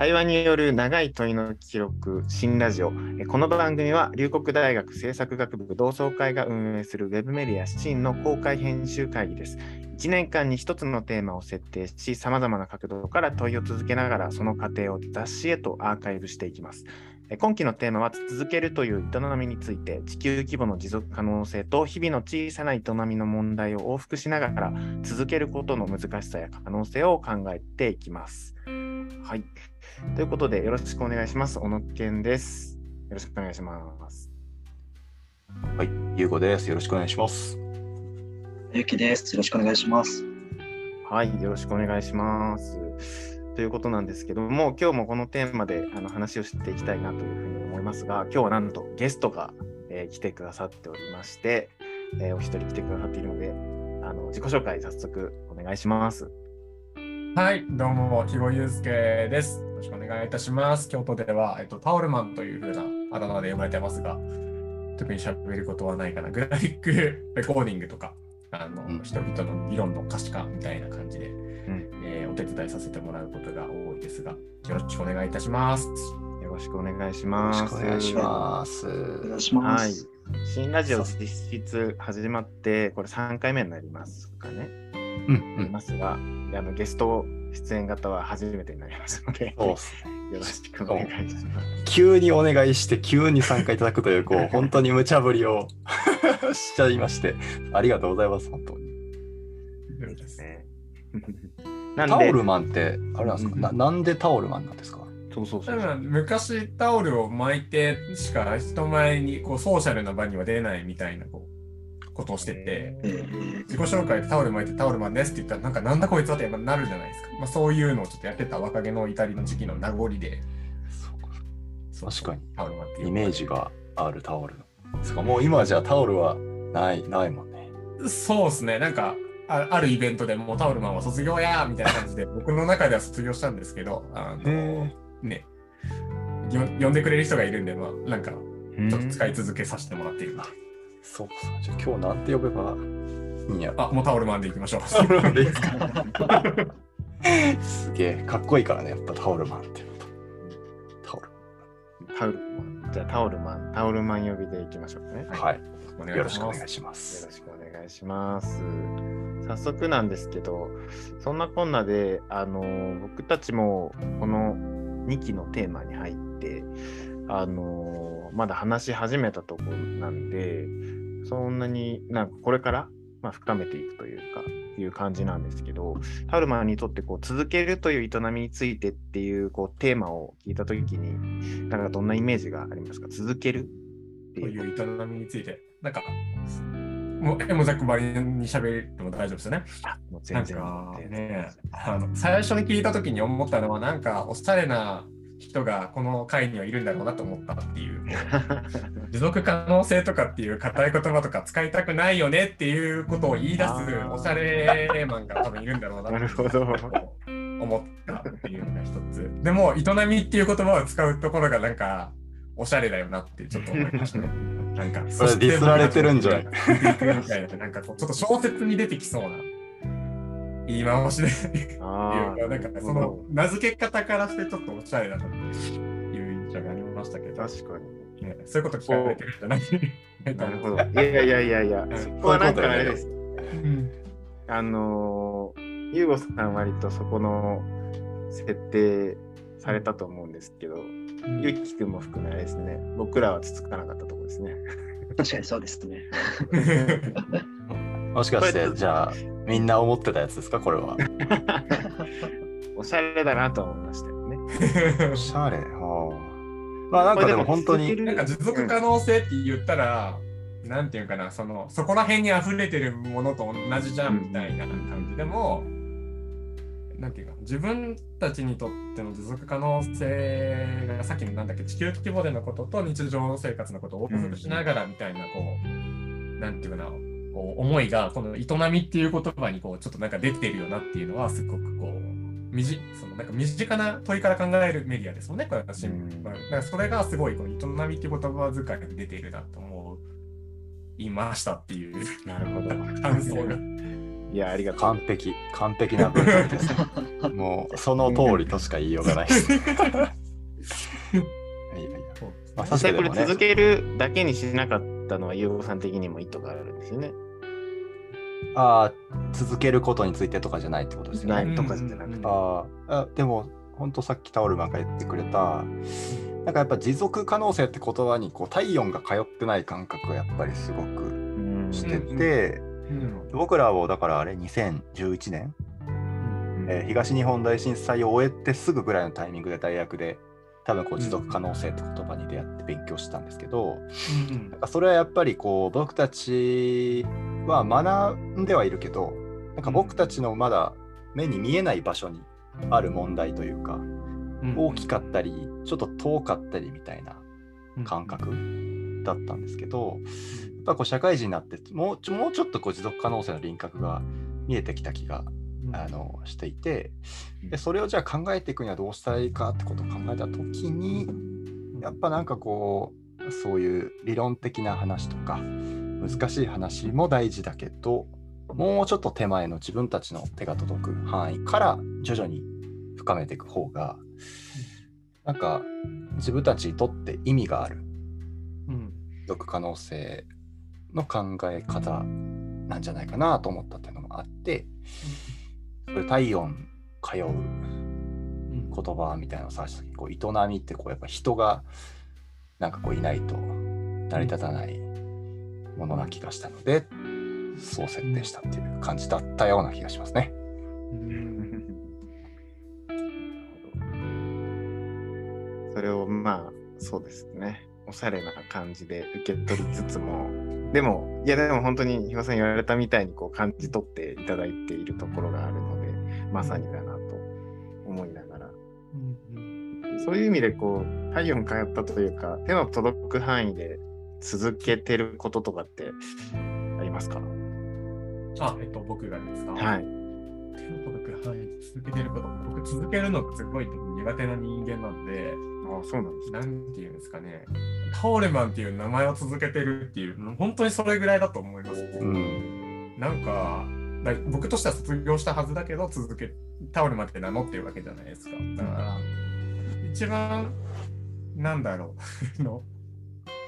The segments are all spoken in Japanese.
対話による長い問いの記録、新ラジオ。この番組は、龍谷大学政策学部同窓会が運営するウェブメディア新の公開編集会議です。1年間に1つのテーマを設定し、さまざまな角度から問いを続けながら、その過程を雑誌へとアーカイブしていきます。今期のテーマは続けるという営みについて地球規模の持続可能性と日々の小さな営みの問題を往復しながら続けることの難しさや可能性を考えていきます。はい。ということでよろしくお願いします。小野健です。よろしくお願いします。はい。ゆうこです。よろしくお願いします。ゆきです。よろしくお願いします。はい。よろしくお願いします。ということなんですけども、今日もこのテーマであの話をしていきたいなというふうに思いますが、今日はなんとゲストが、えー、来てくださっておりまして、えー、お一人来てくださっているので、あの自己紹介早速お願いします。はい、どうも、肥後祐介です。よろしくお願いいたします。京都では、えっと、タオルマンというふうなあだ名で呼ばれてますが、特に喋ることはないかな。グラフィック レコーディングとか、あの、うん、人々の議論の可視化みたいな感じで、えー、お手伝いさせてもらうことが多いですが、よろしくお願いいたします。よろしくお願いします。お願いします。お願いします。はい。新ラジオ実質始まって、これ3回目になりますかね。うん、うん。ますが、あのゲスト出演型は初めてになりますので、よろしくお願いします。急にお願いして、急に参加いただくという、こう、本当に無茶ぶりを しちゃいまして、ありがとうございます、本当に。そうですね。タオルマンって、あれなんですか、うん、ななんでタオルマンなんですか？そうそうそう昔タオルを巻いてしか人前にこうソーシャルな場には出ないみたいなこうことをしてて、自己紹介でタオル巻いてタオルマンですって言ったらなんかなんだこいつはってなるじゃないですか、まあ、そういうのをちょっとやってた若気の至りの時期の名残で確か。にタオルマンってイメージがあるタオルですか？もう今じゃタオルはないないもんね。そうですね。なんかああるイベントでもうタオルマンは卒業やみたいな感じで、僕の中では卒業したんですけど、あのね、呼んでくれる人がいるんで、まあ、なんか、ちょっと使い続けさせてもらっているので。そうか、じゃあ今日なんて呼べばいいんや？あ、もうタオルマンでいきましょう。タオルマンでいいですかすげえ、かっこいいからね、やっぱタオルマンって。タオル。タオルマン。じゃあタオルマン、タオルマン呼びでいきましょうね。はい。よろしくお願いします。よろしくお願いします。早速なんですけど、そんなこんなで、あの僕たちもこの2期のテーマに入って、あのまだ話し始めたところなんで、そんなになんかこれから、まあ、深めていくというか、いう感じなんですけど、タルマンにとってこう続けるという営みについてっていうこうテーマを聞いたときに、なんかどんなイメージがありますか？続けるっていう営みについて。なんか、もう、もざくばりに喋っても大丈夫ですよね。なんかね、あの、最初に聞いたときに思ったのは、なんか、おしゃれな人がこの会にはいるんだろうなと思ったっていう、持続可能性とかっていう硬い言葉とか使いたくないよねっていうことを言い出すおしゃれマンが多分いるんだろうななるほど思ったっていうのが一つ。でも、営みっていう言葉を使うところがなんか、おしゃれだよなってちょっと思いましたね。なんか、それディスられてるんじゃない？なんかこう、ちょっと小説に出てきそうな言い回しでいうか、なんかその名付け方からしてちょっとおしゃれだなっていう印象がありましたけど。確かに。ね、そういうこと聞かれてるんじゃないなるほど。いやいやいやいや、そこはなんかあれです。あのー、ゆうごさん割とそこの設定されたと思うんですけど、ゆきくんも含めですね、僕らはつつかなかったところですね。確かにそうですね。もしかして、じゃあ、みんな思ってたやつですか、これは。おしゃれだなと思いましたよね。おしゃれ。はあ、まあなんかでも本当に。なんか持続可能性って言ったら、うん、なんていうかな、そのそこら辺に溢れてるものと同じじゃんみたいな感じでも、うんなんていうか自分たちにとっての持続可能性がさっきのなんだっけ地球規模でのことと日常生活のことを往復しながらみたいなこう、うん、なんていうかなこう思いがこの営みっていう言葉にこうちょっとなんか出てるよなっていうのはすごくこうみじそのなんか身近な問いから考えるメディアですもんねこれ私、うん、だからそれがすごいこの営みっていう言葉遣いに出ているなと思いましたっていうなるほど感想が。いや、ありがとう。完璧、完璧な文章です。もう、その通りとしか言いようがないです。いやいや。まあ、実際これ続けるだけにしなかったのは、ゆうごさん的にも意図があるんですよね。ああ、続けることについてとかじゃないってことですよね。ないとかじゃなくて。あーあ、でも、本当さっきタオルマンが言ってくれた、なんかやっぱ持続可能性って言葉にこう体温が通ってない感覚がやっぱりすごくうん。してて、うん僕らをだからあれ2011年、えー東日本大震災を終えてすぐぐらいのタイミングで大学で多分こう持続可能性って言葉に出会って勉強したんですけど、うん。なんかそれはやっぱりこう僕たちは学んではいるけどなんか僕たちのまだ目に見えない場所にある問題というかうん。大きかったりちょっと遠かったりみたいな感覚だったんですけどやっぱこう社会人になってもうちょもうちょっとこう持続可能性の輪郭が見えてきた気がうん。あのしていてでそれをじゃあ考えていくにはどうしたらいいかってことを考えた時にやっぱなんかこうそういう理論的な話とか難しい話も大事だけどもうちょっと手前の自分たちの手が届く範囲から徐々に深めていく方がなんか自分たちにとって意味があるうん。可能性の考え方なんじゃないかなと思ったっていうのもあってそれ体温通ううん。言葉みたいなのを探した時にこう営みってこうやっぱ人がなんかこういないと成り立たないものな気がしたのでそう設定したっていう感じだったような気がしますね。それをまあそうですね。おしゃれな感じで受け取りつつもでもいやでも本当にひわさん言われたみたいにこう感じ取っていただいているところがあるのでまさにだなと思いながら。そういう意味でこう体温通ったというか手の届く範囲で続けてることとかってありますか？あ、えっと、僕がですか？はい。手の届く範囲で続けてること、僕続けるのがすごい苦手な人間なんで、あそうなんですね。なんていうんですかね、タオレマンっていう名前を続けてるっていう、本当にそれぐらいだと思います。うんなんか、だ僕としては卒業したはずだけど、続け、タオルマンって名乗ってるわけじゃないですか。だから、一番、なんだろう、の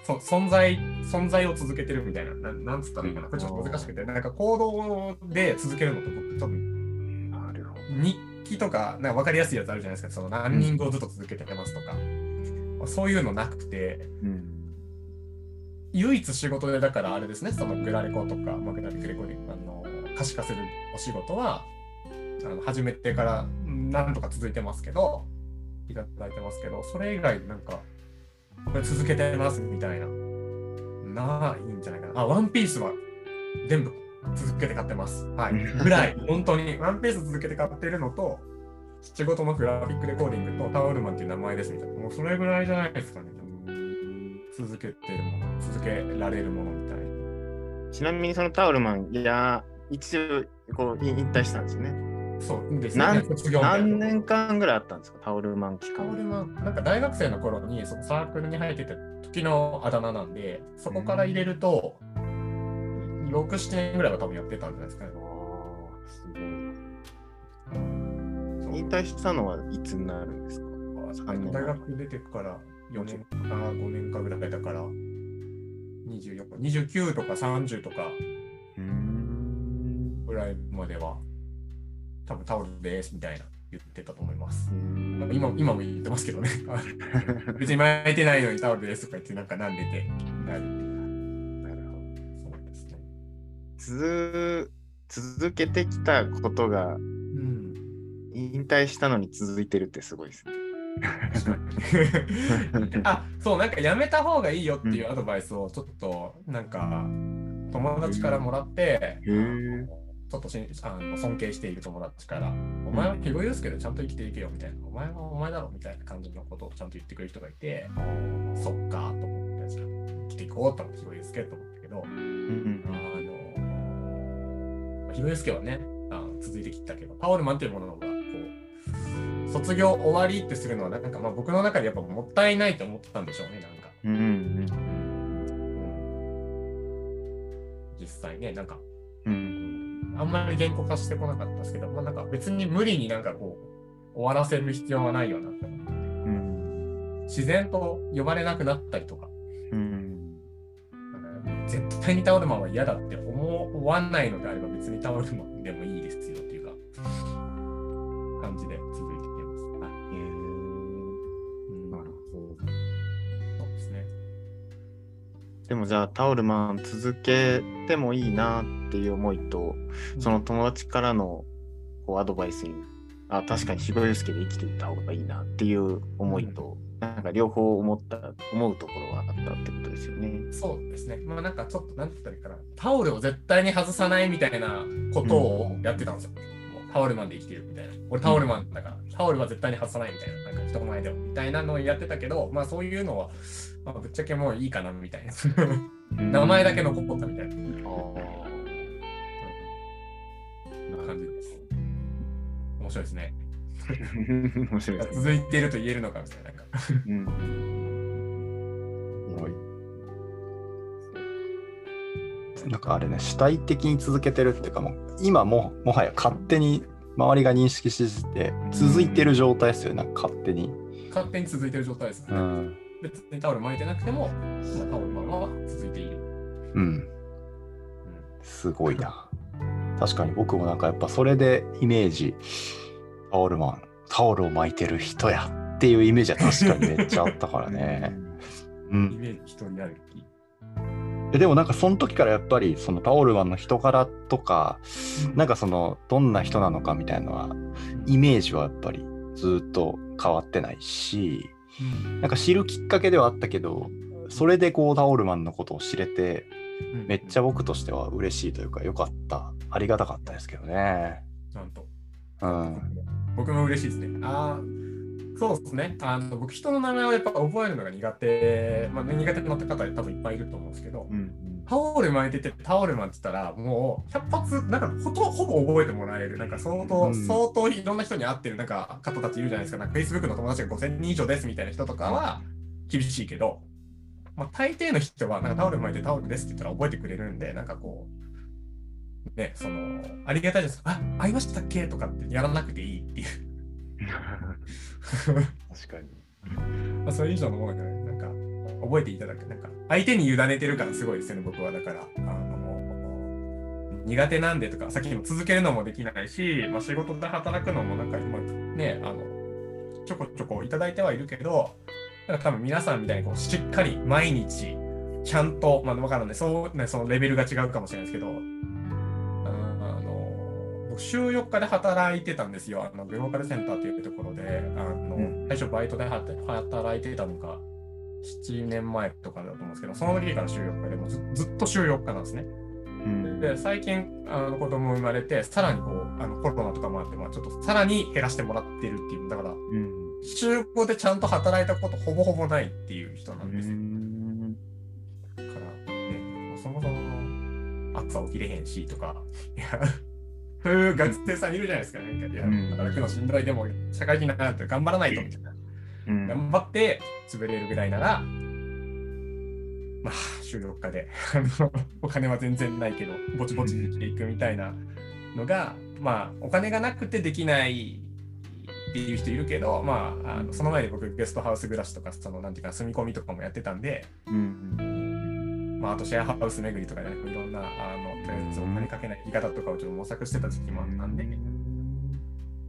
そ存在、存在を続けてるみたいな、なんなんつったらいいかな、これちょっと難しくて、なんか行動で続けるのと僕、多分、なるほど。日記とか、なんか分かりやすいやつあるじゃないですか、そのランニングをずっと続けてますとか、そういうのなくて、うん。唯一仕事でだからあれですね、そのグラレコとか、まあ、グラレコレコーディング、あの可視化するお仕事は、あの始めてから何とか続いてますけど、いただいてますけど、それ以外なんか、これ続けてますみたいな、ないんじゃないかな。あ、ワンピースは全部続けて買ってます。はい。ぐらい、本当に、ワンピース続けて買ってるのと、仕事のグラフィックレコーディングとタオルマンっていう名前ですみたいな。もうそれぐらいじゃないですかね。続けてるもの、続けられるものみたいな。ちなみにそのタオルマン、いや、一応こう引退したんですね。そうですね。何卒業何年間ぐらいあったんですか、タオルマン期タオル間。マン、なんか大学生の頃にそのサークルに入ってた時のあだ名なんで、そこから入れると、6、7年ぐらいは多分やってたんじゃないですかね。すごい。引退したのはいつになるんですか？大学出てから4年か5年かぐらいだから、24、29とか30とか。ぐらいまでは、多分タオルですみたいな言ってたと思います。なんか今今も言ってますけどね。別に巻いてないのにタオルですとか言ってなんかなんでてなるなるほど。そうですね。続続けてきたことがうん。引退したのに続いてるってすごいですね。あそうなんかやめた方がいいよっていうアドバイスをちょっとなんか友達からもらって、へーちょっとしあの尊敬している友達から、お前は肥後祐介でちゃんと生きていけよみたいな、お前はお前だろみたいな感じのことをちゃんと言ってくれる人がいて、そっかと思って、生きていこうと思って、肥後祐介と思ったけど、うんあの、肥後祐介はね、あの続いてきたけど、パオルマンというものが、こう、卒業終わりってするのは、なんかまあ僕の中でやっぱもったいないと思ったんでしょうね、なんか。うんうんうん。実際ね、なんか、うんうんあんまり言語化してこなかったですけど、まあ、なんか別に無理になんかこう、終わらせる必要はないよなって思ってうん。自然と呼ばれなくなったりとか、うん。絶対にタオルマンは嫌だって思わないのであれば別にタオルマンでもいいでもじゃあタオルマン続けてもいいなっていう思いと、その友達からのこうアドバイスに、あ、確かに渋谷祐介で生きていった方がいいなっていう思いと、なんか両方思った、思うところはあったってことですよね。そうですね。まあなんかちょっと、なんて言ったらいいかな。タオルを絶対に外さないみたいなことをやってたんですよ。もうタオルマンで生きてるみたいな。俺タオルマンだから、タオルは絶対に外さないみたいな。なんか人前でもみたいなのをやってたけど、まあそういうのは、まあ、ぶっちゃけもういいかなみたいな。名前だけ残ったみたいな感じです。面白いですね。面白いですね。続いていると言えるのかみたいな。なんかうんいなんかあれね主体的に続けてるっていうかもう今ももはや勝手に周りが認識してて続いてる状態ですよねなんか勝手に。勝手に続いてる状態です、ねうん別にタオル巻いてなくても、まあ、タオルマンは続いている。うんすごいな。確かに僕もなんかやっぱそれでイメージ、タオルマン、タオルを巻いてる人やっていうイメージは確かに めっちゃあったからね。うイん、メージ一人歩き。ででもなんかその時からやっぱりそのタオルマンの人柄とか、なんかそのどんな人なのかみたいなのは、イメージはやっぱりずっと変わってないし、なんか知るきっかけではあったけど、それでこうタオルマンのことを知れて、めっちゃ僕としては嬉しいというか、よかった、ありがたかったですけどね。なんと。うん。僕も嬉しいですね。あーそうですね。あの僕、人の名前をやっぱ覚えるのが苦手、まあ、ね苦手な方多分いっぱいいると思うんですけど、うんタオル巻いててタオルマンってたら、もう100発、なんかほとほぼ覚えてもらえる、なんか相当、うん相当いろんな人に会ってるなんか方たちいるじゃないですか。なんか Facebook の友達が5000人以上ですみたいな人とかは厳しいけど、まあ、大抵の人はなんかタオル巻いてタオルですって言ったら覚えてくれるんで、なんかこう、ね、その、ありがたいです。あ、会いましたっけとかってやらなくていいっていう。確かに。まあ、それ以上のものがね、覚えていただく。なんか、相手に委ねてるからすごいですよね、僕は。だから、あの、苦手なんでとか、さっきも続けるのもできないし、まあ、仕事で働くのもなんか今、ね、あの、ちょこちょこいただいてはいるけど、なんか多分皆さんみたいにこう、しっかり毎日、ちゃんと、まあ、わからない。そうね、そのレベルが違うかもしれないですけど、あの、僕、週4日で働いてたんですよ。あの、グローカルセンターというところで、あの、うん最初バイトで働いてたのが、7年前とかだと思うんですけど、その時から週4日でもうずずっと週4日なんですね。うんで、最近、あの子供生まれて、さらにこう、あのコロナとかもあって、まあ、ちょっとさらに減らしてもらってるっていう、だから、うん週5でちゃんと働いたことほぼほぼないっていう人なんですよ。うんだから、ね、そもそも朝起きれへんしとか、いや、そういう学生さんいるじゃないですか、なんか、いや、うん働くのしんどい、でも社会人になって頑張らないとみたいな。うん。頑張って潰れるぐらいなら、まあ、週4日で、お金は全然ないけど、ぼちぼちできていくみたいなのが、まあ、お金がなくてできないっていう人いるけど、まあ、あのその前に僕、ゲストハウス暮らしとか、その、なんていうか、住み込みとかもやってたんで、うんまあ、あとシェアハウス巡りとかで、ね、いろんな、あの、とりあえずお金かけない生き方とかをちょっと模索してた時期もあったんで、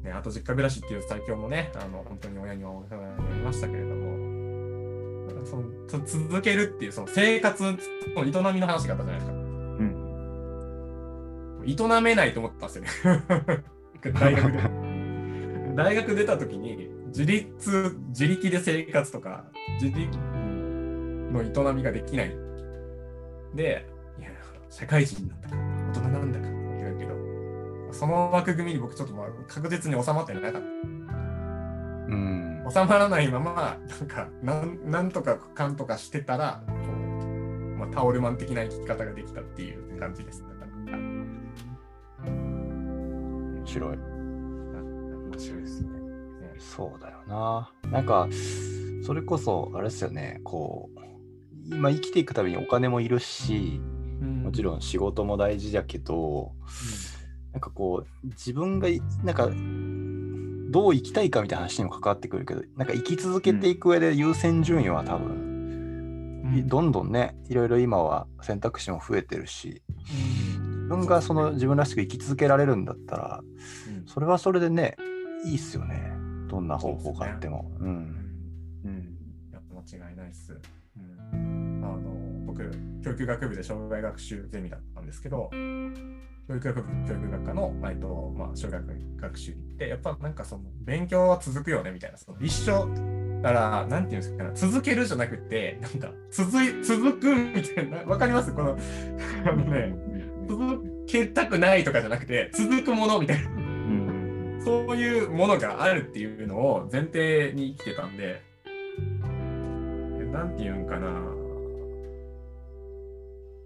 ね、あと実家暮らしっていう最強もね、あの本当に親にはお世話になりましたけれども、そのつ続けるっていうその生活の営みの話があったじゃないですか。うん営めないと思ったんですよね。大学で。大学出た時に自立、自力で生活とか、自力の営みができない。で、いや、社会人なんだか、大人なんだその枠組みに僕ちょっとまあ確実に収まってなかった。うん。収まらないまま、なんか、なんなんとかかんとかしてたら、こう、まあ、タオルマン的な生き方ができたっていう感じです。面白い。面白いですね。そうだよな。なんか、それこそ、あれですよね、こう、今生きていくためにお金もいるし、もちろん仕事も大事だけど、なんかこう自分がいなんかどう生きたいかみたいな話にも関わってくるけどなんか生き続けていく上で優先順位は多分、どんどんねいろいろ今は選択肢も増えてるし自分がその自分らしく生き続けられるんだったらうん。それはそれでねいいっすよね。どんな方法があっても。う,、うん。うん。いや間違いないっす。うん、あの僕、教育学部で障害学習ゼミだったんですけど、教育学部、教育学科の、まあえっとまあ、小学学習に行って、やっぱなんかその勉強は続くよねみたいな、その一緒だから、なんていうんですかね、続けるじゃなくて、なんか続い続くみたいな、わかります？この、あのね、続けたくないとかじゃなくて、続くものみたいな。うんそういうものがあるっていうのを前提に生きてたんで、えなんていうんかな、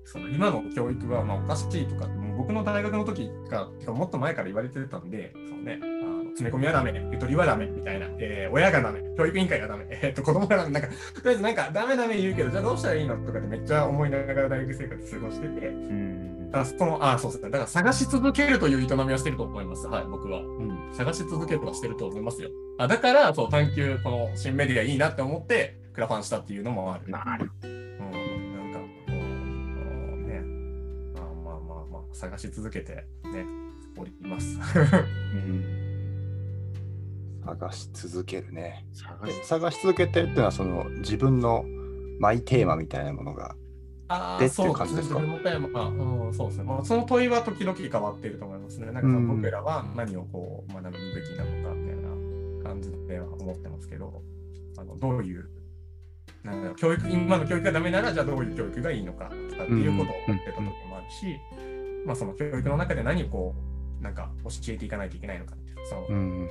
その今の教育はまあおかしいとかって、もう僕の大学の時か、てかもっと前から言われてたんで、そうね、あの詰め込みはダメ、ゆとりはダメみたいな、えー親がダメ、教育委員会がダメ、えーっと子供がダメ、なんか、とりあえずなんかダメダメ言うけど、じゃあどうしたらいいの？とかってめっちゃ思いながら大学生活過ごしてて、うんあそのあそうですね。だから探し続けるという営みはしてると思います。はい、僕は。うん、探し続けるはしてると思いますよ。あだから、そう、探求、この新メディアいいなって思って、クラファンしたっていうのもある。なる探し続けて、ね、おります。うん探し続けるね探し続けてるっていうのはその自分のマイテーマみたいなものがああ、そうですか？自分のテーマあうん、そうですね。まあ、その問いは時々変わっていると思いますね。なんか僕らは何をこう学ぶべきなのかみたいな感じでは思ってますけど、あのどういう、なんだろう教育、今の教育がダメなら、じゃあどういう教育がいいのかとかっていうことを思ってた時もあるし、まあその教育の中で何をこう、なんか教えていかないといけないのかっていう、そのうん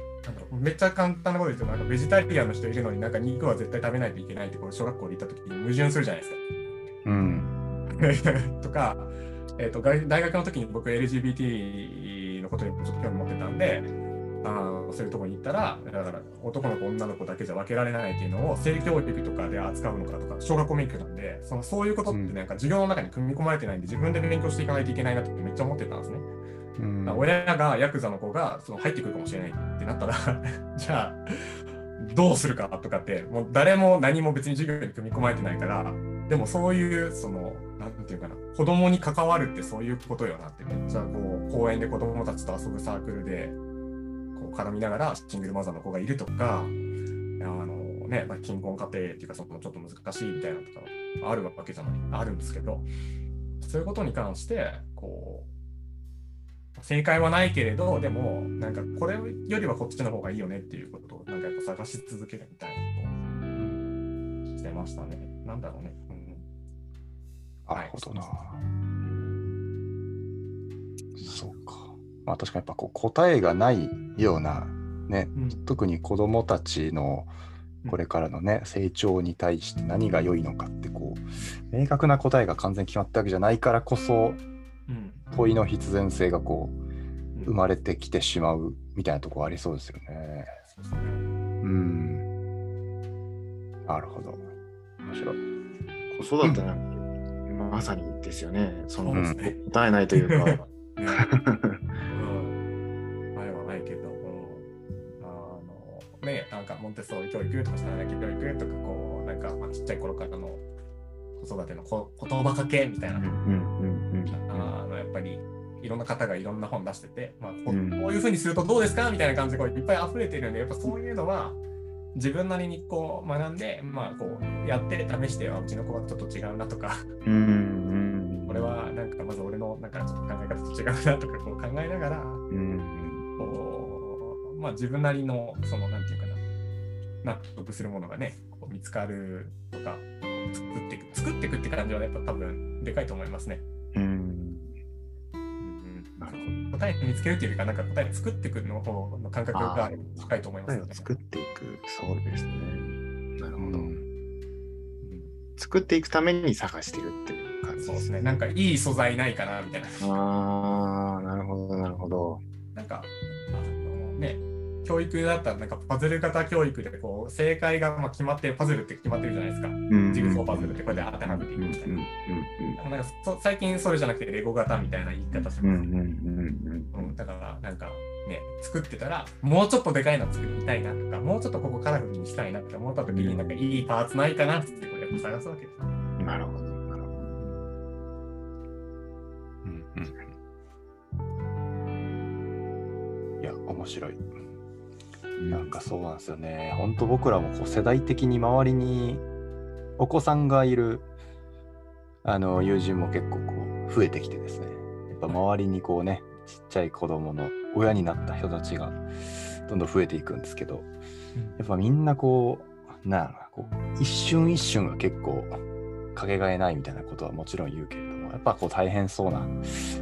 めっちゃ簡単なこと言うと、なんかベジタリアンの人いるのになんか肉は絶対食べないといけないって、これ小学校で言った時に矛盾するじゃないですか。うん とか、えー、と大大学の時に僕 LGBT のことにちょっと興味持ってたんであーそういうところに行ったらだから男の子女の子だけじゃ分けられないっていうのを性教育とかで扱うのかとか小学校免許なんでそのそういうことってなんか授業の中に組み込まれてないんで自分で勉強していかないといけないなってめっちゃ思ってたんですね。うん親がヤクザの子がその入ってくるかもしれないってなったら じゃあどうするかとかってもう誰も何も別に授業に組み込まれてないからでもそういうそのなんていうかな子供に関わるってそういうことよなってめっちゃこう公園で子供たちと遊ぶサークルで絡みながらシングルマザーの子がいるとかあのね、まあ、貧困家庭っていうかそのちょっと難しいみたいなのとかあるわけじゃないあるんですけどそういうことに関してこう正解はないけれど、でも、なんかこれよりはこっちの方がいいよねっていうことを、なんかやっぱ探し続けるみたいなことをしてましたね。なんだろうね。うん、なるほどな。そうか。まあ確かにやっぱこう答えがないようなね、うん特に子どもたちのうんこれからのね、成長に対して何が良いのかってこう明確な答えが完全に決まったわけじゃないからこそうん。問いの必然性がこううん生まれてきてしまうみたいなところありそうですよね。そうですねうん。なるほど。面白い。子育てなんて、まさにですよね。その。答えないというか。ね、なんかモンテッソーリ教育とか、下き教育とか、こう、なんか、まあ、ちっちゃい頃からの子育てのこ言葉かけみたいな。あのやっぱりいろんな方がいろんな本出してて、まあ、こういうふうにするとどうですかみたいな感じでこういっぱい溢れてるんで、やっぱそういうのは自分なりにこう学んで、まあ、こうやって試してはうちの子はちょっと違うなとか、うんうんこれはなんかまず俺のなんかちょっと考え方と違うなとかこう考えながら、うん。こうまあ、自分なりのそのなんていうかな納得するものがねこう見つかるとか作っていく作っていくって感じはやっぱ多分でかいと思いますね。うんうん答え見つけるっていうよりか、なんか答え作っていくの方の感覚が高いと思いますよね。答えを作っていく。そうですね。なるほど。うん作っていくために探してるっていう感じそうですね。なんかいい素材ないかなみたいな。ああ、なるほど、なるほど。教育だったらなんかパズル型教育でこう正解がまあ決まってるパズルって決まってるじゃないですか。うんジグソーパズルってこれで当てはめていくみたいな。なん最近それじゃなくてレゴ型みたいな言い方しますね。うん、だからなんかね作ってたらもうちょっとでかいの作りたいなとかもうちょっとここカラフルにしたいなって思った時になんかいいパーツないかなってこれ探すわけです。うんなるほど。なるほど。うんうんいや、面白い。なんかそうなんですよね。本当僕らもこう世代的に周りにお子さんがいるあの友人も結構こう増えてきてですね。やっぱ周りにこうね、ちっちゃい子供の親になった人たちがどんどん増えていくんですけど、やっぱみんなこう、なんこう一瞬一瞬が結構かけがえないみたいなことはもちろん言うけれども、やっぱこう大変そうな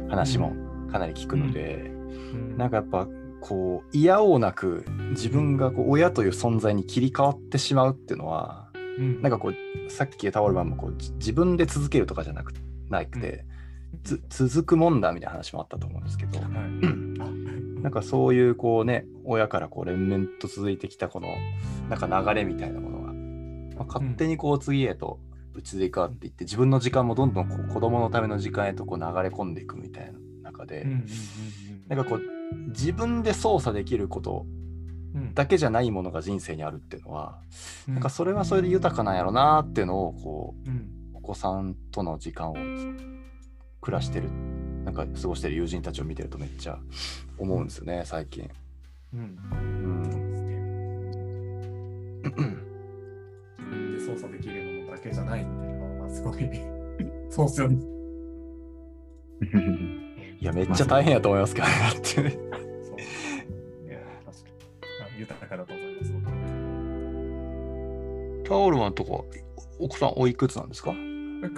話もかなり聞くので、なんかやっぱこう嫌おうなく自分がこう親という存在に切り替わってしまうっていうのはうん。なんかこうさっきタオルマンもこうじ自分で続けるとかじゃなくなくて、つ続くもんだみたいな話もあったと思うんですけど、はい。なんかそういうこうね親からこう連綿と続いてきたこのなんか流れみたいなものが、まあ、勝手にこう次へと移り変わっていって自分の時間もどんどんこう子供のための時間へとこう流れ込んでいくみたいな中で、うんうんうんなんかこう自分で操作できることうん。だけじゃないものが人生にあるっていうのは、うん。なんかそれはそれで豊かなんやろなっていうのをこううん。お子さんとの時間を暮らしてるなんか過ごしてる友人たちを見てるとめっちゃ思うんですよね最近。うん。うん。で操作できるものだけじゃないっていうのはすごいそうっすよね。いやめっちゃ大変やと思いますけどねだってね。そう。いや、確かに。あ豊かだと思います。僕タオルマンとかお子さんおいくつなんですか？えっ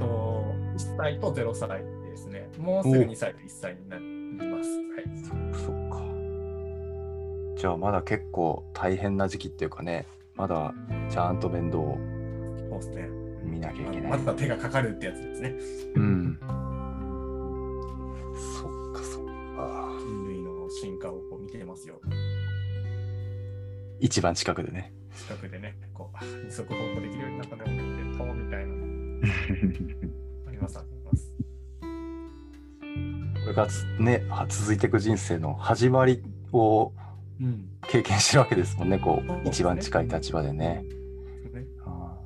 と、1歳と0歳ですね。もうすぐ2歳と1歳になります。はい。そっか。じゃあまだ結構大変な時期っていうかねまだちゃんと面倒をそうですね。見なきゃいけない。まだ手がかかるってやつですね。うん。一番近くでね。近くでね、こう、あ二足歩行できるようになったね、って、とみたいな。あります、あります。これがつねは続いていく人生の始まりをうん。経験してるわけですもんねこうそうですね一番近い立場でね。ねあ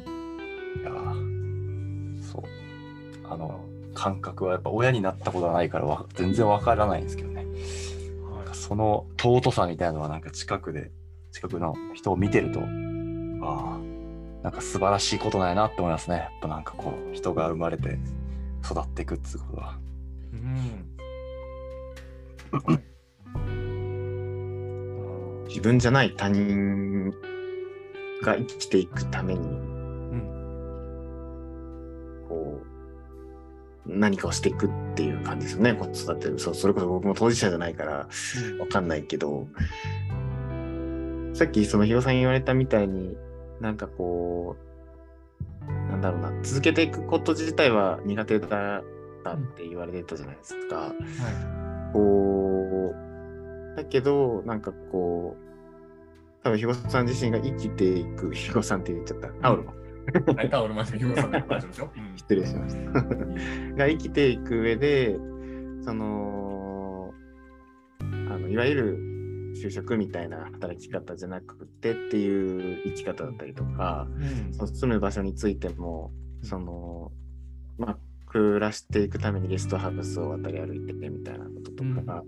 ーいやーそうあの感覚はやっぱ親になったことはないからわ全然わからないんですけどねその尊さみたいなのはなんか近くで近くの人を見てるとああなんか素晴らしいことなんやなって思いますねやっぱなんかこう人が生まれて育っていくっていうことは。うん。はい自分じゃない他人が生きていくために、こう、何かをしていくっていう感じですよね、子育てそうそれこそ僕も当事者じゃないからわかんないけど、さっきそのひろさん言われたみたいに、なんかこう、なんだろうな、続けていくこと自体は苦手だったって言われてたじゃないですか。はこう、だけど、なんかこう、多分、ひごさん自身が生きていく、ひごさんって言っちゃった。あ、俺も。い。はい、タオルまで、ヒューさんで大丈夫ですよ。うん失礼しました。が生きていく上で、その、あのいわゆる就職みたいな働き方じゃなくてっていう生き方だったりとか、うんその住む場所についても、その、まあ、暮らしていくためにゲストハウスを渡り歩いてみたいなこととか、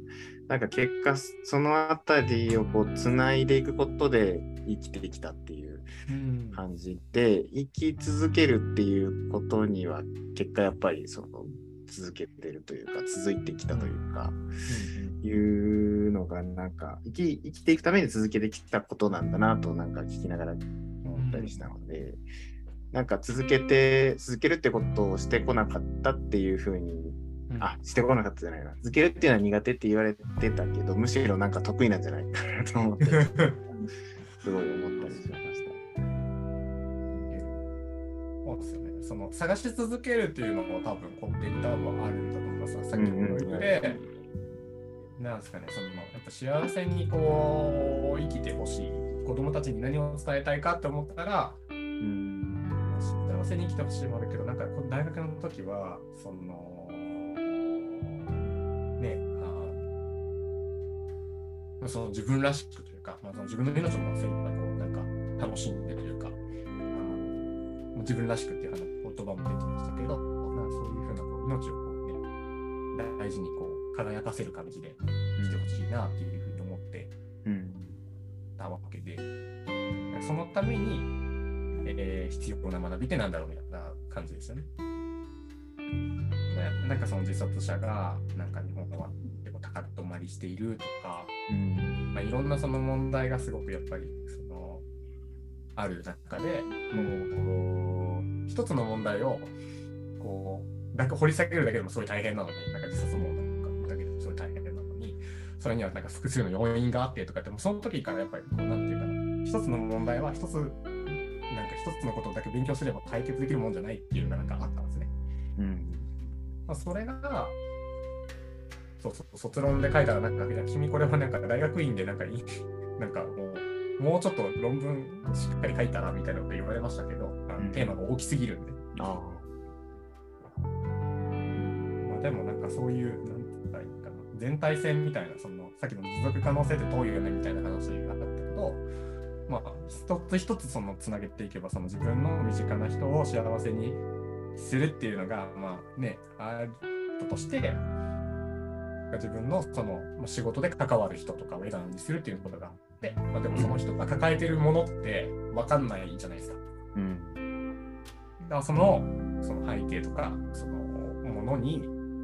なんか結果、そのあたりをこう、つないでいくことで生きてきたっていううん。感じで、生き続けるっていうことには、結果やっぱりその、続けてるというか、続いてきたというか、いうのが、なんか生き、生きていくために続けてきたことなんだなと、なんか聞きながら思ったりしたので、なんか続けて、続けるってことをしてこなかったっていうふうに、うんあ、してこなかったじゃないな。続けるっていうのは苦手って言われてたけど、むしろなんか得意なんじゃないかなと思って、すごい思ったりしました。そうですよね。その探し続けるっていうのも多分根底に多分あるんだと思います。さっきの教育で、なんですかね、そのやっぱ幸せにこう生きてほしい、子供たちに何を伝えたいかって思ったら、うん幸せに生きてほしいもあるけど、なんか大学の時は、その、ね、あその自分らしくというか、まあ、その自分の命をまあ精一杯こうなんか楽しんでというか、あの自分らしくっていう言葉も出てましたけど、なんそういうふうなこう命をこう、ね、大事にこう輝かせる感じで生きてほしいなっていうふうに思ってたわけで、そのために、えー必要な学びってなんだろうみたいな感じですよね。ねなんかその自殺者がなんか日本は結構高止まりしているとか、うんまあ、いろんなその問題がすごくやっぱりそのある中でもう一つの問題をこうだけ掘り下げるだけでもすごい大変なのになんか自殺問題とかだけでもすごい大変なのにそれにはなんか複数の要因があってとかってもうその時からやっぱりこうなんていうかな一つの問題は一つ一つのことだけ勉強すれば解決できるもんじゃないっていうのがなんかあったんですね。うんまあ、それが、そうそう、卒論で書いたら、なんか、君これはなんか大学院でなんかいい、なんかもう、もうちょっと論文しっかり書いたらみたいなこと言われましたけど、あうんのテーマが大きすぎるんで。あまあ、でもなんかそういう、なんて言ったらいいかな、全体性みたいな、その、さっきの持続可能性ってどういうよねみたいな話があったけど、まあ、一つ一つそのつなげていけば、その自分の身近な人を幸せにするっていうのが、まあね、あったとして、自分のそのまあ仕事で関わる人とかを笑顔にするっていうことがあって、まあ、でもその人が抱えてるものって分かんないじゃないですか。うんだからそのその背景とかそのものに、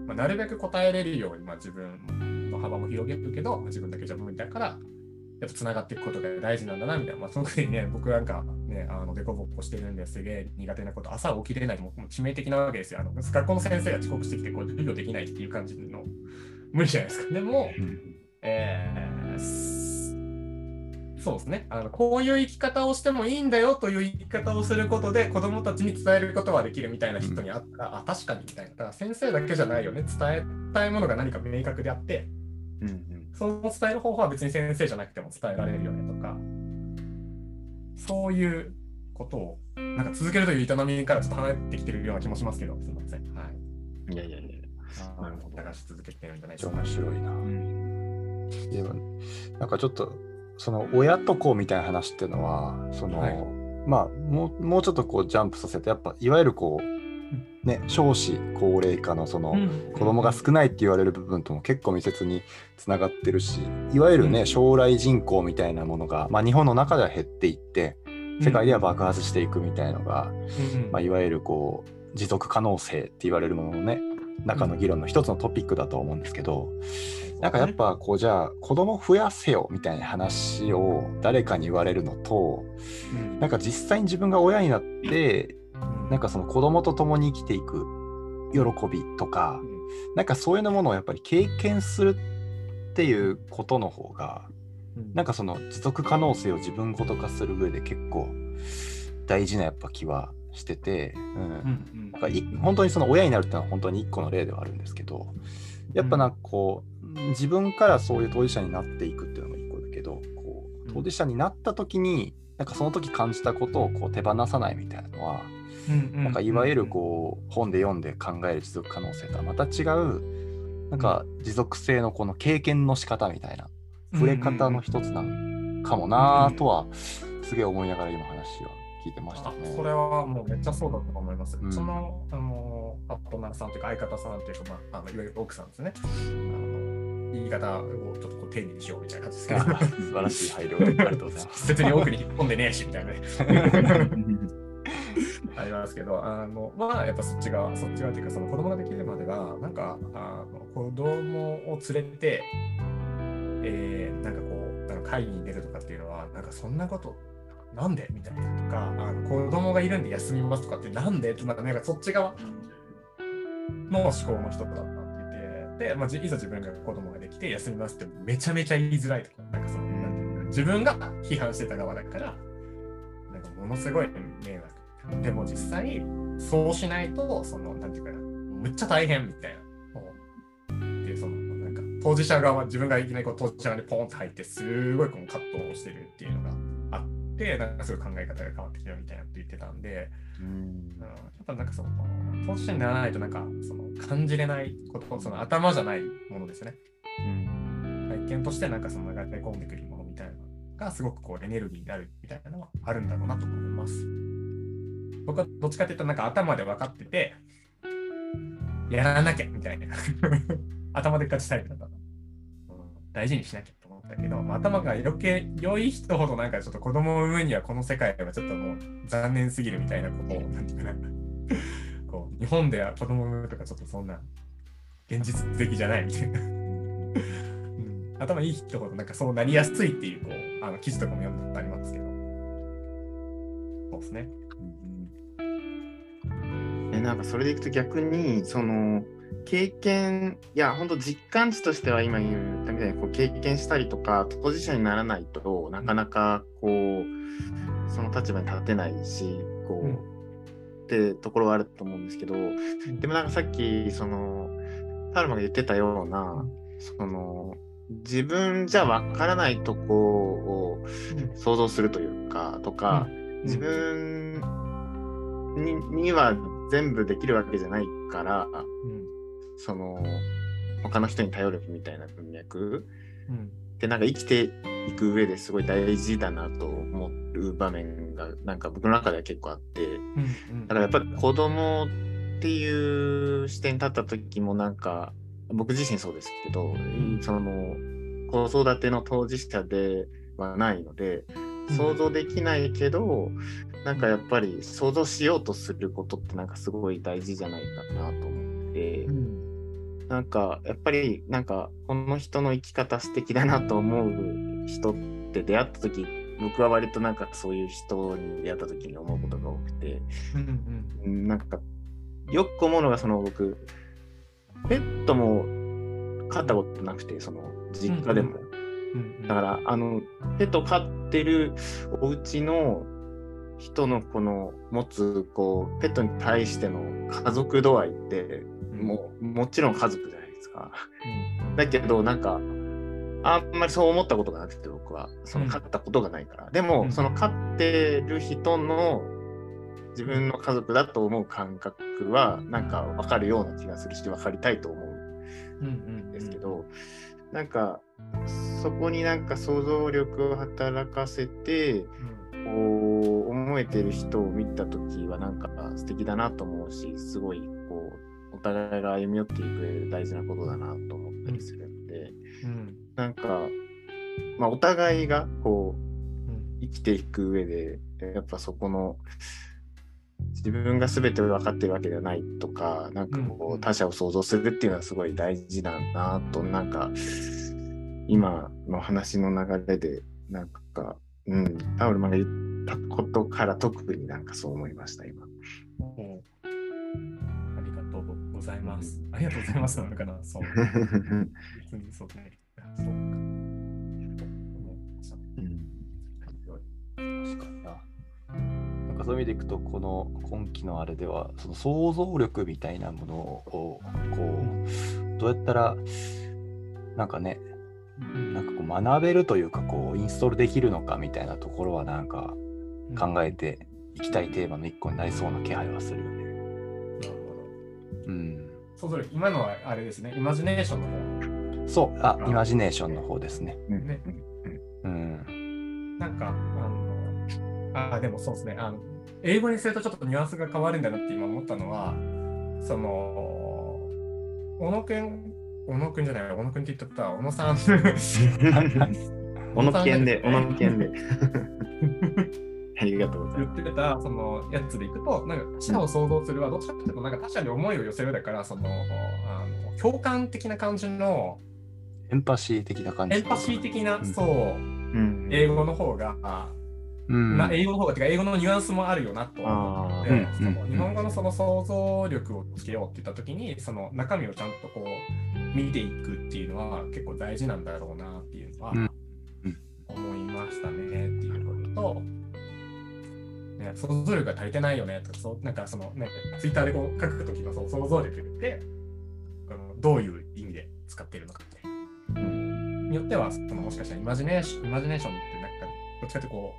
まあ、なるべく答えれるように、まあ、自分の幅も広げるけど、まあ自分だけじゃ無理だから、やっぱつながっていくことが大事なんだなみたいな、まあ、特にね、僕なんかね、あのデコボコしてるんですげえ苦手なこと、朝起きれないもう致命的なわけですよ。あの学校の先生が遅刻してきて、こう授業できないっていう感じの無理じゃないですか。でも、えーすそうですねあの。こういう生き方をしてもいいんだよという生き方をすることで子どもたちに伝えることはできるみたいな人にあったら、あ、確かにみたいな。だから先生だけじゃないよね。伝えたいものが何か明確であって、うんうんその伝える方法は別に先生じゃなくても伝えられるよねとか、そういうことをなんか続けるという営みからちょっと離れてきてるような気もしますけど、すみません。はい。いやいやいやなるほど流し続けてるんじゃないでしょうか面。白いな。うんでもなんかちょっとその親と子みたいな話っていうのはその、はいまあもうもうちょっとこうジャンプさせてやっぱいわゆるこうね少子高齢化のその、子供が少ないって言われる部分とも結構密接につながってるしいわゆるね、うん。将来人口みたいなものが、まあ、日本の中では減っていって世界では爆発していくみたいのが、うんまあ、いわゆるこう持続可能性って言われるもののね中の議論の一つのトピックだと思うんですけど、なんかやっぱこうじゃあ子供増やせよみたいな話を誰かに言われるのとうん。なんか実際に自分が親になってなんかその子供と共に生きていく喜びとかなんかそういうのものをやっぱり経験するっていうことの方がなんかその持続可能性を自分ごと化する上で結構大事なやっぱ気はしてて、うん。うん本当にその親になるってのは本当に一個の例ではあるんですけどやっぱなんかこう自分からそういう当事者になっていくっていうのも一個だけどこう当事者になった時になんかその時感じたことをこう手放さないみたいなのはなんかいわゆるこう本で読んで考える持続可能性とはまた違うなんか持続性のこの経験の仕方みたいな触れ方の一つなんかもなとはすげえ思いながら今話は聞いてましたあね。それはもうめっちゃそうだと思います。うんその、あの、パートナーさんというか相方さんというか、まあ、あのいわゆる奥さんですね。言い方をちょっとこう丁寧にしようみたいな感じですけど、あ 素晴らしい配慮ありがとうございます。別に奥に引っ込んでねえしみたいなね。ありますけど、あの、まあ、やっぱそっち側、そっち側っていうか、その子供ができるまでは、なんか、あの子供を連れて、えーなんかこう、なんか会議に出るとかっていうのは、なんかそんなこと、なんで？みたいなとか、あの子供がいるんで休みますとかって、なんで？って、なんかそっち側の思考の人だったって言って、で、まあ、いざ自分が子供ができて休みますってめちゃめちゃ言いづらいとか、なんかその、なんていうか自分が批判してた側だから、なんかものすごい迷惑。でも実際、そうしないと、その、なんていうかな、むっちゃ大変みたいな。こうっていう、その、なんか、当事者側、自分がいきなりこう当事者側にポンって入って、すごいこの葛藤をしてるっていうのがあって、なんかすごい考え方が変わってきたみたいなって言ってたんで、うんうんやっぱなんかその当事者にならないとなんかその感じれないこと、その頭じゃないものですね。うん体験としてなんかその流れ込んでくるものみたいなのがすごくこうエネルギーになるみたいなのはあるんだろうなと思います。僕はどっちかっていうとなんか頭で分かってて、やらなきゃみたいな。頭でっかちタイプだったな。うん大事にしなきゃと思ったけど、まあ頭が余計良い人ほどなんかちょっと子供を産むにはこの世界はちょっともう残念すぎるみたいなこう、なんていうかな。こう日本では子供を産むとかちょっとそんな現実的じゃないみたいな。頭いい人ほどなんかそうなりやすいっていうこうあの記事とかも読んだことありますけど。そうですね。えなんかそれでいくと逆にその経験いや本当実感値としては今言ったみたいにこう経験したりとか当事者にならないとなかなかこうその立場に立てないしこう、うん。ってところはあると思うんですけどでもなんかさっきそのタルマが言ってたようなその自分じゃわからないとこを想像するというかとか、自分にには全部できるわけじゃないからうん。その他の人に頼るみたいな文脈。うん。ってなんか生きていく上ですごい大事だなと思う場面がなんか僕の中では結構あって。うん。だからやっぱり子供っていう視点に立った時もなんか僕自身そうですけどその子育ての当事者ではないので想像できないけど、なんかやっぱり想像しようとすることってなんかすごい大事じゃないかなと思って、うんなんかやっぱりなんかこの人の生き方素敵だなと思う人って出会った時僕は割となんかそういう人に出会った時に思うことが多くて、うんうん。なんかよく思うのがその僕ペットも飼ったことなくてその実家でも。うんだから、あの、ペット飼ってるお家の人のこの持つ、こう、ペットに対しての家族度合いって、もう、もちろん家族じゃないですか。だけど、なんか、あんまりそう思ったことがなくて、僕は、その飼ったことがないから。でも、うんその飼ってる人の自分の家族だと思う感覚は、なんか分かるような気がするし、分かりたいと思ううんうんですけど、なんかそこになんか想像力を働かせてこう思えてる人を見た時はなんか素敵だなと思うしすごいこうお互いが歩み寄っていく大事なことだなと思ったりするので、うん。なんか、まあ、お互いがこううん。生きていく上でやっぱそこの自分が全て分かってるわけではないとかなんかこうんう他者を想像するっていうのはすごい大事だなとなんか今の話の流れでなんかうんタオルマンが言ったことから特になんかそう思いました今。おありがとうございます。ありがとうございますなのかなそう。別にそうね。そうか。確かにな。なんかそういう意味でいくと、この今期のあれでは、その想像力みたいなものを、こう、どうやったら、なんかね、なんかこう学べるというか、こう、インストールできるのかみたいなところは、なんか考えていきたいテーマの一個になりそうな気配はするよね。なるほど。うん。そうそれ今のはあれですね、イマジネーションの方。そう、あ、イマジネーションの方ですね。ねうん。なんか、あの、あ、でもそうですね、あの、英語にするとちょっとニュアンスが変わるんだなって今思ったのは、その、小野くん、小野くんじゃない、小野くんって言っちゃった、小野さん。小野犬で、小小野野犬で。ありがとうござい言ます。ってたそのやつでいくと、なんか他者を想像するは、どっちかっていうと、なんか他者に思いを寄せるだから、その、あの共感的な感じの、エンパシー的な感じ。エンパシー的な、うんそう、うん英語の方が、うん。な英語の方が、てか英語のニュアンスもあるよなと思って、あーそのうん日本語のその想像力をつけようって言ったときに、その中身をちゃんとこう見ていくっていうのは結構大事なんだろうなっていうのはうんうん思いましたねっていうことと、ね、想像力が足りてないよねとか、そうなんかそのね、ツイッターでこう書くときのその想像力って、どういう意味で使っているのかって。によっては、そのもしかしたらイマジネーション、イマジネーションってなんか、どっちかってこ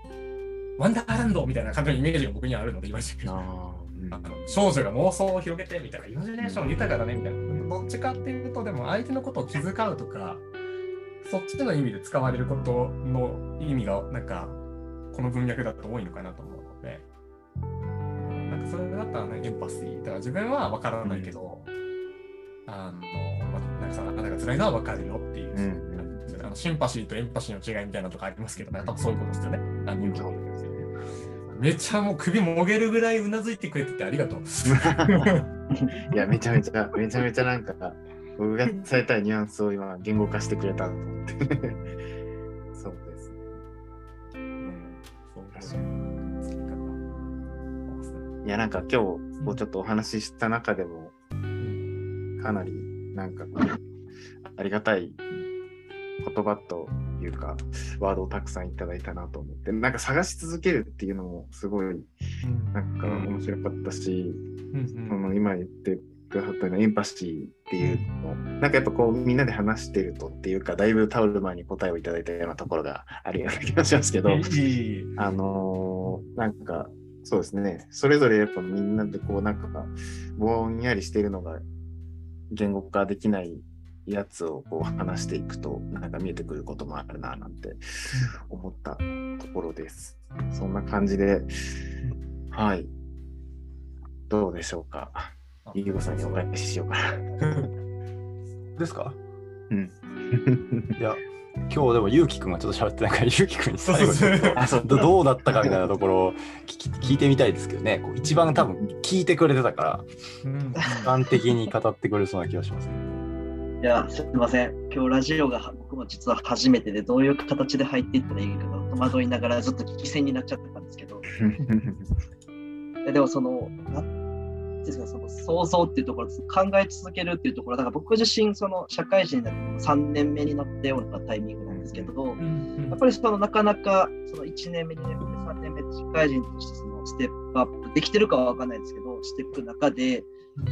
う、ワンダーランドみたいな感じのイメージが僕にはあるので、イマジネーション。あの少女が妄想を広げてみたいな、イマジネーション豊かだねみたいな、どっちかっていうと、でも相手のことを気遣うとか、そっちの意味で使われることの意味が、なんか、この文脈だと多いのかなと思うので、なんかそれだったらね、エンパシー。だから自分は分からないけど、あの、まあなんかさ、あなたが辛いのは分かるよっていう、うんあのシンパシーとエンパシーの違いみたいなとこありますけど、ね、多分そういうことですよね。何人かめっちゃもう首もげるぐらいうなずいてくれててありがとう。いや、めちゃめちゃ、めちゃめちゃなんか、僕が伝えたいニュアンスを今、言語化してくれたと思って。そうですね。そういや、なんか今日、こうちょっとお話しした中でも、かなり、なんか、ありがたい言葉というか、ワードをたくさんいただいたなと思って、なんか探し続けるっていうのも、すごい、なんか面白かったし、その今言ってくださったようなエンパシーっていうのなんかやっぱこうみんなで話してるとっていうかだいぶタオル前に答えをいただいたようなところがあるような気がしますけど、あのーなんかそうですね。それぞれやっぱみんなでこうなんかぼんやりしているのが言語化できないやつをこう話していくとなんか見えてくることもあるななんて思ったところです。そんな感じで、はい。どうでしょうか？ゆうごさんにお返ししようかな。ですか？うん。いや、今日でもゆうきくんがちょっと喋ってないから、ゆうきくんに最後にど どうだったかみたいなところを聞き聞いてみたいですけどね、こう一番多分聞いてくれてたから、うん一般的に語ってくれそうな気がしますね。いや、すみません。今日ラジオが僕も実は初めてで、どういう形で入っていったらいいかが戸惑いながらずっと聞き戦になっちゃってたんですけど、えでもその、ていうんですか、その想像っていうところ、考え続けるっていうところ、だから僕自身、その社会人になって3年目になったようなタイミングなんですけど、やっぱりそのなかなかその1年目、2年目、3年目、社会人としてそのステップアップできてるかは分かんないですけど、していく中で、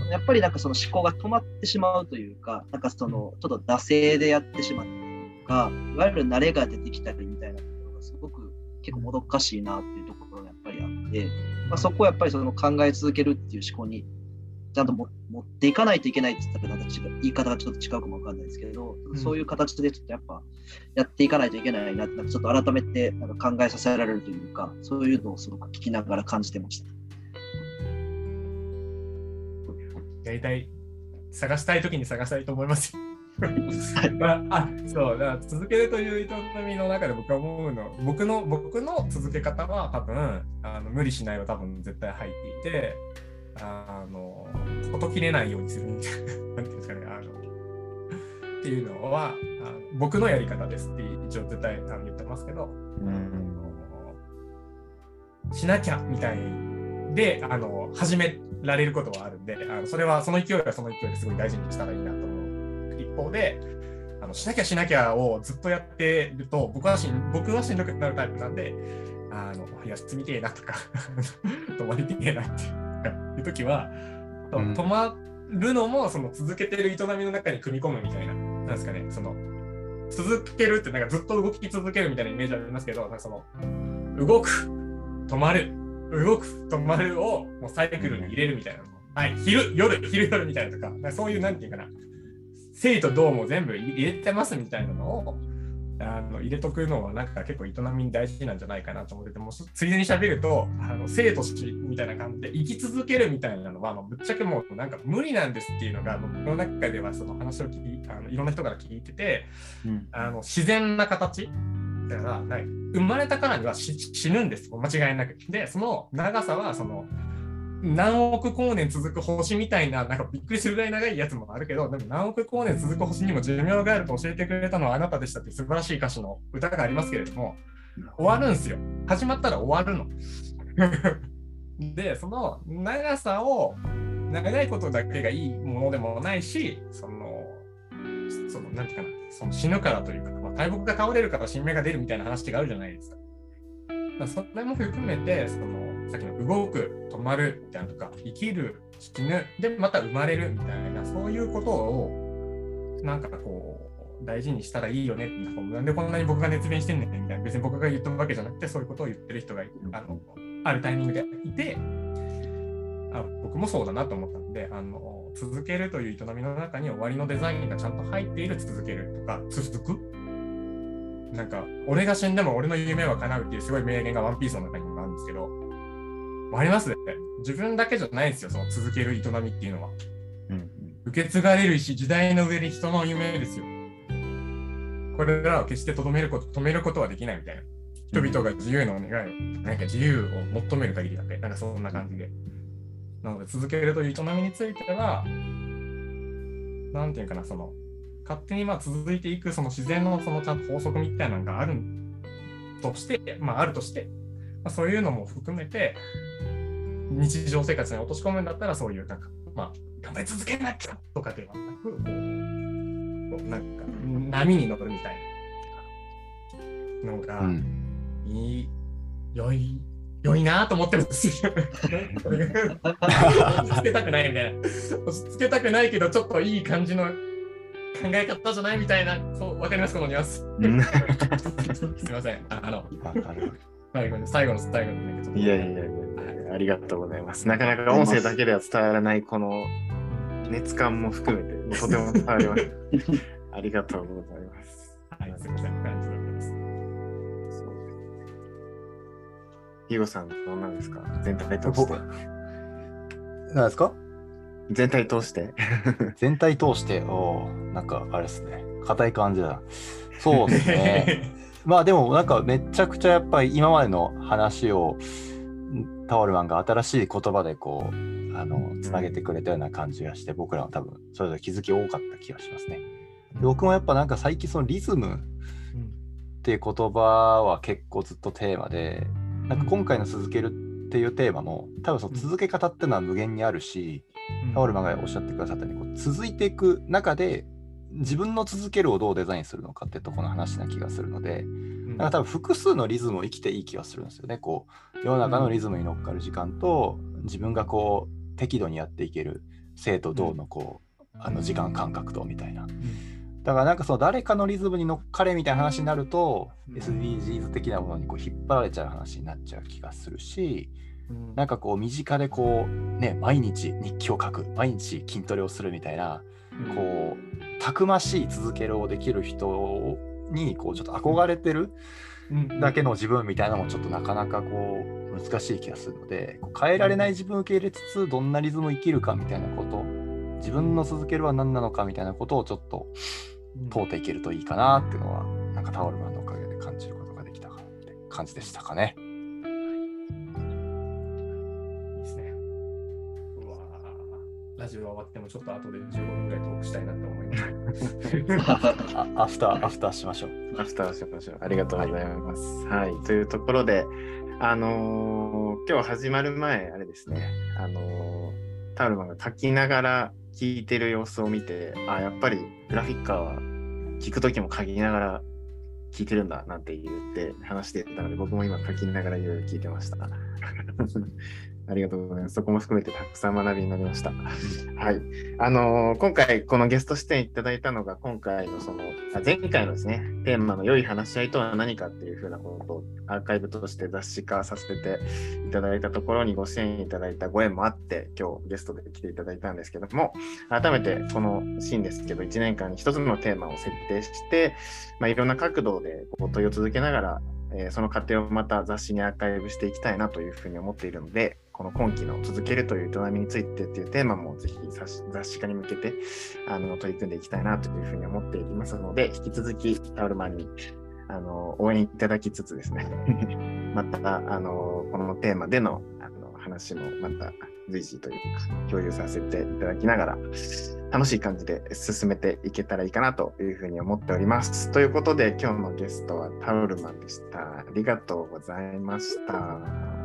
やっぱりなんかその思考が止まってしまうというか、なんかそのちょっと惰性でやってしまったりとか、いわゆる慣れが出てきたりみたいなところがすごく結構もどかしいなっていうところがやっぱりあって、まあ、そこをやっぱりその考え続けるっていう思考にちゃんとも持っていかないといけないって言ったらなんか言い方がちょっと違うかもわかんないですけど、んそういう形でちょっとやっぱやっていかないといけないなってちょっと改めてなんか考えさせられるというかそういうのをすごく聞きながら感じてました。やりたい、探したいときに探したいと思いますよ。まあ、あそうだ続けるという営みの中で僕は思うの僕の僕の続け方は多分あの無理しないは多分絶対入っていてあのこと切れないようにするみたいななんていうんですかねあのっていうのはあの僕のやり方ですって一応絶対あの言ってますけどしなきゃみたいであの始められることはあるんであのそれはその勢いはその勢いですごい大事にしたらいいなと方であのしなきゃしなきゃをずっとやってると僕はしん僕はしんどくなるタイプなんであの休みてえなとか 泊まりてえなっていう時は、とうん。泊まるのもその続けてる営みの中に組み込むみたいななんですかねその続けるってなんかずっと動き続けるみたいなイメージありますけどなんかその動く止まる動く止まるをもうサイクルに入れるみたいなの、はい昼夜昼夜みたいなとかかそういうなんていうかな生と動も全部入れてますみたいなのをあの入れとくのはなんか結構営みに大事なんじゃないかなと思っててもうついでに喋るとあの生と死みたいな感じで生き続けるみたいなのはもうぶっちゃけもうなんか無理なんですっていうのが僕の中ではその話を聞いあのいろんな人から聞いててうん。あの自然な形だから生まれたからには死死ぬんです。間違いなく。でその長さはその何億光年続く星みたいな、なんかびっくりするぐらい長いやつもあるけど、でも何億光年続く星にも寿命があると教えてくれたのはあなたでしたって素晴らしい歌詞の歌がありますけれども、終わるんですよ。始まったら終わるの。で、その長さを、長いことだけがいいものでもないし、その、その、なんていうかな、その死ぬからというか、まあ、大木が倒れるから新芽が出るみたいな話があるじゃないですか。それも含めて、その、さっきの動く、止まるみたいなとか、生きる、死ぬ、で、また生まれるみたいな、そういうことを、なんかこう、大事にしたらいいよねなんでこんなに僕が熱弁してんねんみたいな別に僕が言ったわけじゃなくてそういうことを言ってる人があのあるタイミングでいてあ僕もそうだなと思ったのであの続けるという営みの中に終わりのデザインがちゃんと入っている続けるとか続くなんか俺が死んでも俺の夢は叶うっていうすごい名言がワンピースの中にもあるんですけどわかります自分だけじゃないですよその続ける営みっていうのは。うん受け継がれるし、時代の上で人の夢ですよ。これらは決してとどめること、止めることはできないみたいな。人々が自由の願いを、なんか自由を求める限りだって、なんかそんな感じで。なので、続けるという営みについては、なんていうかな、その、勝手にまあ続いていくその自然のそのちゃんと法則みたいなのがあるとして、まああるとして、まあ、そういうのも含めて、日常生活に落とし込むんだったら、そういうなんか、まあ、頑張り続けなきゃとかではなく、こう、なんか、波に乗るみたいなのが、いい、良い、良いなと思ってるんですよ。つけたくないみたいな。つけたくないけど、ちょっといい感じの考え方じゃないみたいな、そう、わかりますこのニュアンス。すみません。あの、最後の最後の最後の、いやいやいや、ありがとうございます。なかなか音声だけでは伝わらない、この熱感も含めて、とても伝わりました。ありがとうございます。はい、すみません。ありがとうございます。ヒゴさん、どうなんですか？全体通して。何ですか？全体通して？全体通して、おなんかあれですね。硬い感じだ。そうですね。まあでもなんかめちゃくちゃやっぱり今までの話をタオルマンが新しい言葉でこうあのつなげてくれたような感じがして、僕らは多分それぞれ気づき多かった気がしますね。僕もやっぱなんか最近そのリズムっていう言葉は結構ずっとテーマでなんか今回の続けるっていうテーマも多分その続け方っていうのは無限にあるし、タオルマンがおっしゃってくださったようにこう続いていく中で自分の続けるをどうデザインするのかってとこの話な気がするので、なんか多分複数のリズムを生きていい気がするんですよね。こう世の中のリズムに乗っかる時間と自分がこう適度にやっていける生と動のこう、あの時間感覚とみたいな。だからなんかその誰かのリズムに乗っかれみたいな話になると、SDGs 的なものにこう引っ張られちゃう話になっちゃう気がするし、なんかこう身近でこうね毎日日記を書く毎日筋トレをするみたいな、こうたくましい続けるをできる人にこうちょっと憧れてるだけの自分みたいなのもちょっとなかなかこう難しい気がするので変えられない自分を受け入れつつどんなリズムを生きるかみたいなこと自分の続けるは何なのかみたいなことをちょっと問うていけるといいかなっていうのはなんかタオルマンのおかげで感じることができたかって感じでしたかね。ラジオが終わってもちょっと後で15分ぐらいトークしたいなと思います。アフター、アフターしましょう。アフターしましょう。ありがとうございます。はい、はい、というところで、あのー、今日始まる前、あれですね、あのー、タオルマンが書きながら聞いてる様子を見て、あ、やっぱりグラフィッカーは聞くときも書きながら聞いてるんだなんて言って話してたので、僕も今書きながらいろいろ聞いてました。ありがとうございます。そこも含めてたくさん学びになりました。はい。あのー、今回このゲスト出演いただいたのが、今回のその、前回のですね、テーマの良い話し合いとは何かっていうふうなことをアーカイブとして雑誌化させていただいたところにご支援いただいたご縁もあって、今日ゲストで来ていただいたんですけども、改めてこのシーンですけど、1年間に1つのテーマを設定して、まあ、いろんな角度でこう問いを続けながら、えー、その過程をまた雑誌にアーカイブしていきたいなというふうに思っているので、この今期の続けるという営みについてっていうテーマもぜひ雑誌化に向けてあの取り組んでいきたいなというふうに思っていますので、引き続きタオルマンにあの応援いただきつつですね、またあのこのテーマでのあの話もまた随時というか共有させていただきながら、楽しい感じで進めていけたらいいかなというふうに思っております。ということで今日のゲストはタオルマンでした。ありがとうございました。